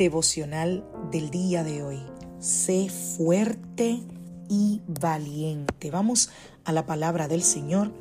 Devocional del día de hoy. Sé fuerte y valiente. Vamos a la palabra del Señor.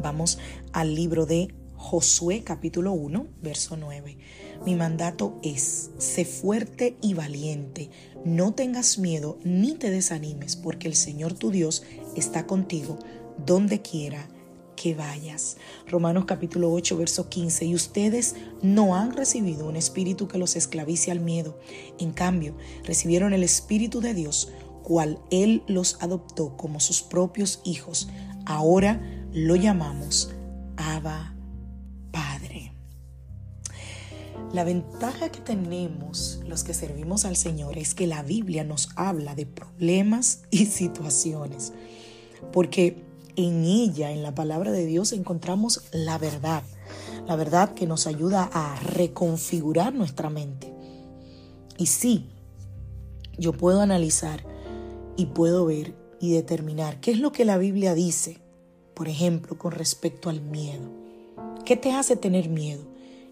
Vamos al libro de Josué capítulo 1, verso 9. Mi mandato es, sé fuerte y valiente, no tengas miedo ni te desanimes, porque el Señor tu Dios está contigo donde quiera que vayas. Romanos capítulo 8, verso 15. Y ustedes no han recibido un espíritu que los esclavice al miedo. En cambio, recibieron el espíritu de Dios, cual Él los adoptó como sus propios hijos. Ahora lo llamamos Abba Padre. La ventaja que tenemos los que servimos al Señor es que la Biblia nos habla de problemas y situaciones, porque en ella, en la palabra de Dios, encontramos la verdad, la verdad que nos ayuda a reconfigurar nuestra mente. Y sí, yo puedo analizar y puedo ver y determinar qué es lo que la Biblia dice, por ejemplo, con respecto al miedo. ¿Qué te hace tener miedo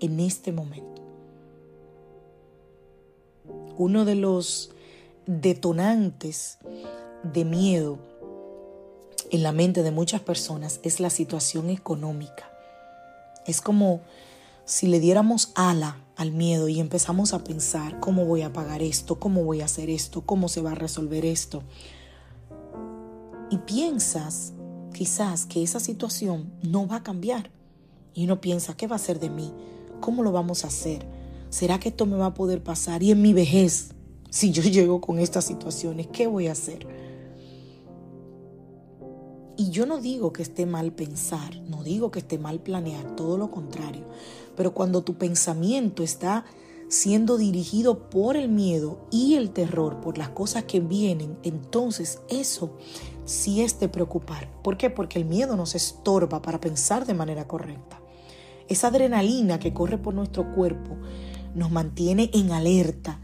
en este momento? Uno de los detonantes de miedo en la mente de muchas personas es la situación económica. Es como si le diéramos ala al miedo y empezamos a pensar cómo voy a pagar esto, cómo voy a hacer esto, cómo se va a resolver esto. Y piensas quizás que esa situación no va a cambiar. Y uno piensa, ¿qué va a ser de mí? ¿Cómo lo vamos a hacer? ¿Será que esto me va a poder pasar? Y en mi vejez, si yo llego con estas situaciones, ¿qué voy a hacer? Y yo no digo que esté mal pensar, no digo que esté mal planear, todo lo contrario. Pero cuando tu pensamiento está siendo dirigido por el miedo y el terror, por las cosas que vienen, entonces eso sí es de preocupar. ¿Por qué? Porque el miedo nos estorba para pensar de manera correcta. Esa adrenalina que corre por nuestro cuerpo nos mantiene en alerta,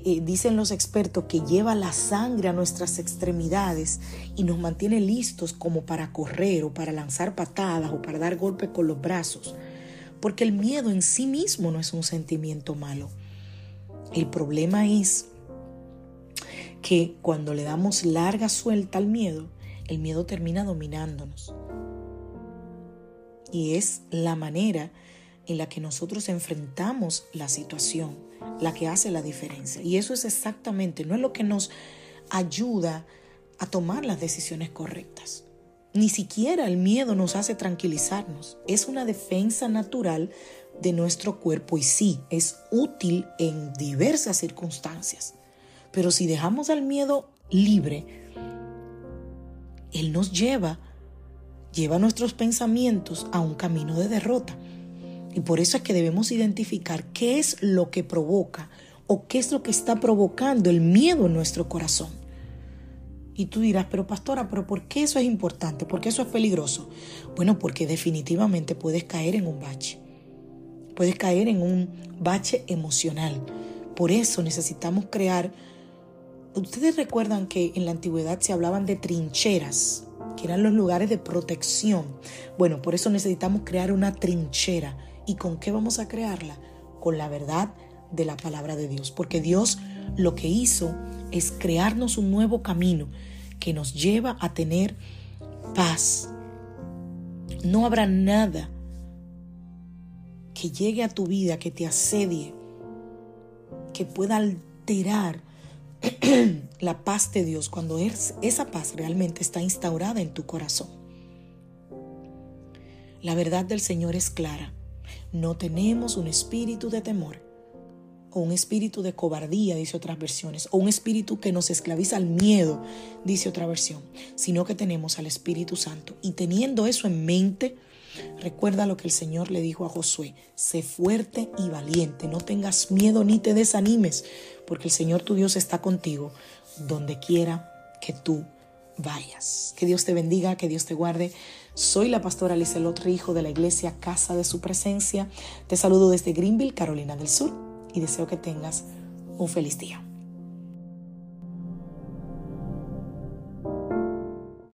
dicen los expertos que lleva la sangre a nuestras extremidades y nos mantiene listos como para correr o para lanzar patadas o para dar golpes con los brazos. Porque el miedo en sí mismo no es un sentimiento malo. El problema es que cuando le damos larga suelta al miedo, el miedo termina dominándonos. Y es la manera en la que nosotros enfrentamos la situación la que hace la diferencia. Y eso es exactamente, no es lo que nos ayuda a tomar las decisiones correctas. Ni siquiera el miedo nos hace tranquilizarnos. Es una defensa natural de nuestro cuerpo y sí, es útil en diversas circunstancias. Pero si dejamos al miedo libre, Él nos lleva, lleva nuestros pensamientos a un camino de derrota. Y por eso es que debemos identificar qué es lo que provoca o qué es lo que está provocando el miedo en nuestro corazón. Y tú dirás, pero pastora, pero ¿por qué eso es importante? ¿Por qué eso es peligroso? Bueno, porque definitivamente puedes caer en un bache. Puedes caer en un bache emocional. Por eso necesitamos crear... Ustedes recuerdan que en la antigüedad se hablaban de trincheras, que eran los lugares de protección. Bueno, por eso necesitamos crear una trinchera ¿Y con qué vamos a crearla? Con la verdad de la palabra de Dios. Porque Dios lo que hizo es crearnos un nuevo camino que nos lleva a tener paz. No habrá nada que llegue a tu vida, que te asedie, que pueda alterar la paz de Dios cuando esa paz realmente está instaurada en tu corazón. La verdad del Señor es clara. No tenemos un espíritu de temor, o un espíritu de cobardía, dice otras versiones, o un espíritu que nos esclaviza al miedo, dice otra versión, sino que tenemos al Espíritu Santo. Y teniendo eso en mente, recuerda lo que el Señor le dijo a Josué, sé fuerte y valiente, no tengas miedo ni te desanimes, porque el Señor tu Dios está contigo donde quiera que tú vayas. Que Dios te bendiga, que Dios te guarde. Soy la pastora Lizelot hijo de la iglesia Casa de Su Presencia. Te saludo desde Greenville, Carolina del Sur y deseo que tengas un feliz día.